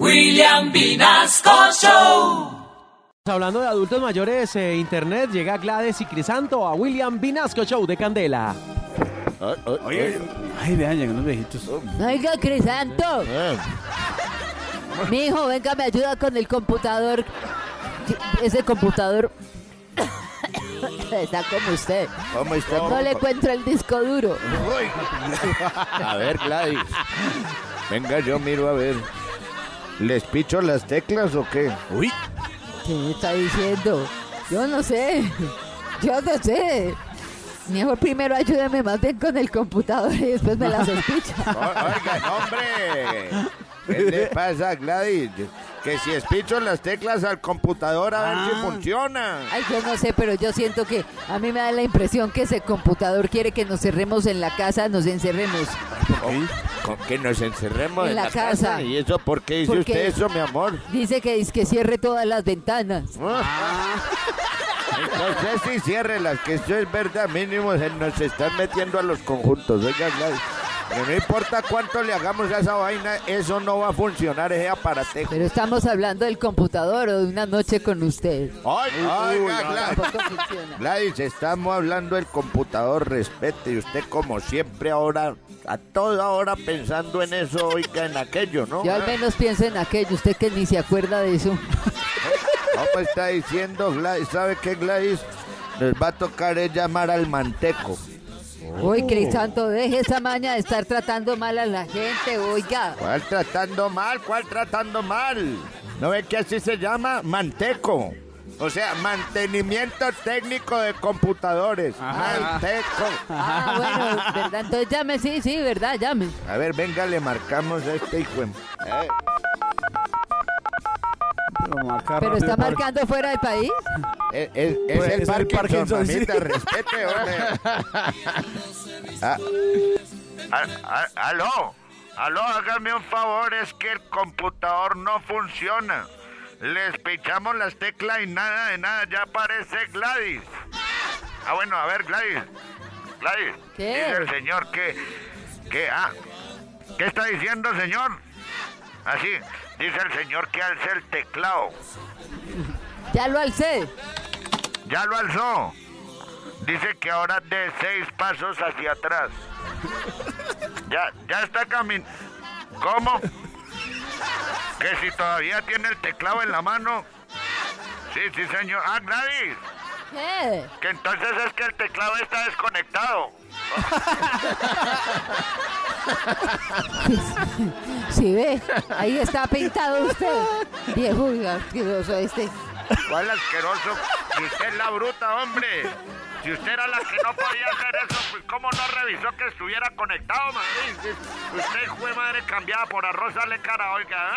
William Vinasco Show. Hablando de adultos mayores, eh, internet llega Gladys y Crisanto a William Vinasco Show de Candela. Oye, ay, vean, llegan los viejitos. Oiga, Crisanto. Mi hijo, venga, me ayuda con el computador. Ese computador está como usted. ¿Cómo está? No le encuentro el disco duro. A ver, Gladys. Venga, yo miro a ver. ¿Les picho las teclas o qué? Uy, ¿Qué me está diciendo? Yo no sé. Yo no sé. Mejor primero ayúdeme más bien con el computador y después me las despicha. O- Oigan, hombre. ¿Qué le pasa, Gladys? Que si espicho las teclas al computador a ver si Ah. funciona. Ay, yo no sé, pero yo siento que a mí me da la impresión que ese computador quiere que nos cerremos en la casa, nos encerremos. ¿Con, con que nos encerremos En en, la la, casa. ¿Y eso por qué dice Porque- usted eso, mi amor? Dice que es que cierre todas las ventanas. No sé si cierre las que eso es verdad, mínimo se nos están metiendo a los conjuntos. Oiga, Gladys. Pero no importa cuánto le hagamos a esa vaina, eso no va a funcionar ese aparatejo. Pero estamos hablando del computador o de una noche con usted. Ay, oiga, Gladys. Tampoco funciona. Gladys, estamos hablando del computador, respete. Y usted, como siempre, ahora, a toda hora pensando en eso, oiga, en aquello, ¿no? Yo al menos pienso en aquello, usted que ni se acuerda de eso. ¿Cómo está diciendo Gladys? ¿Sabe qué, Gladys? Nos va a tocar es llamar al manteco. Uy, Crisanto, deje esa maña de estar tratando mal a la gente, oiga. ¿Cuál tratando mal? ¿Cuál tratando mal? ¿No ve que así se llama? Manteco. O sea, mantenimiento técnico de computadores. Manteco. Ah, bueno, ¿verdad? Entonces llame, sí, sí, ¿verdad? Llame. A ver, venga, le marcamos a este hijo. Eh, pero marca ¿Pero rápido está marcando fuera del país? es, es- es Pues, el es el Parkinson, Parkinson, sí. mamita, respete, hombre. Ah. Ah, ah, aló, aló, hágame un favor, es que el computador no funciona. Les pichamos las teclas y nada de nada, ya aparece Gladys. Ah, bueno, a ver, Gladys. Gladys. ¿Qué? Dice el señor que, que, ah, ¿qué está diciendo, señor? Así, dice el señor que alce el teclado. Ya lo alcé. Ya lo alzó. Dice que ahora de seis pasos hacia atrás. Ya, ya está caminando. ¿Cómo? Que si todavía tiene el teclado en la mano. Sí, sí, señor. Ah, Gladys. ¿Qué? Que entonces es que el teclado está desconectado. Sí, ve, ahí está pintado usted. Viejo asqueroso este. ¿Cuál asqueroso? Si usted es la bruta, hombre. Si usted era la que no podía hacer eso, pues ¿cómo no revisó que estuviera conectado, madre? Usted fue madre cambiada por arroz, sale cara, oiga.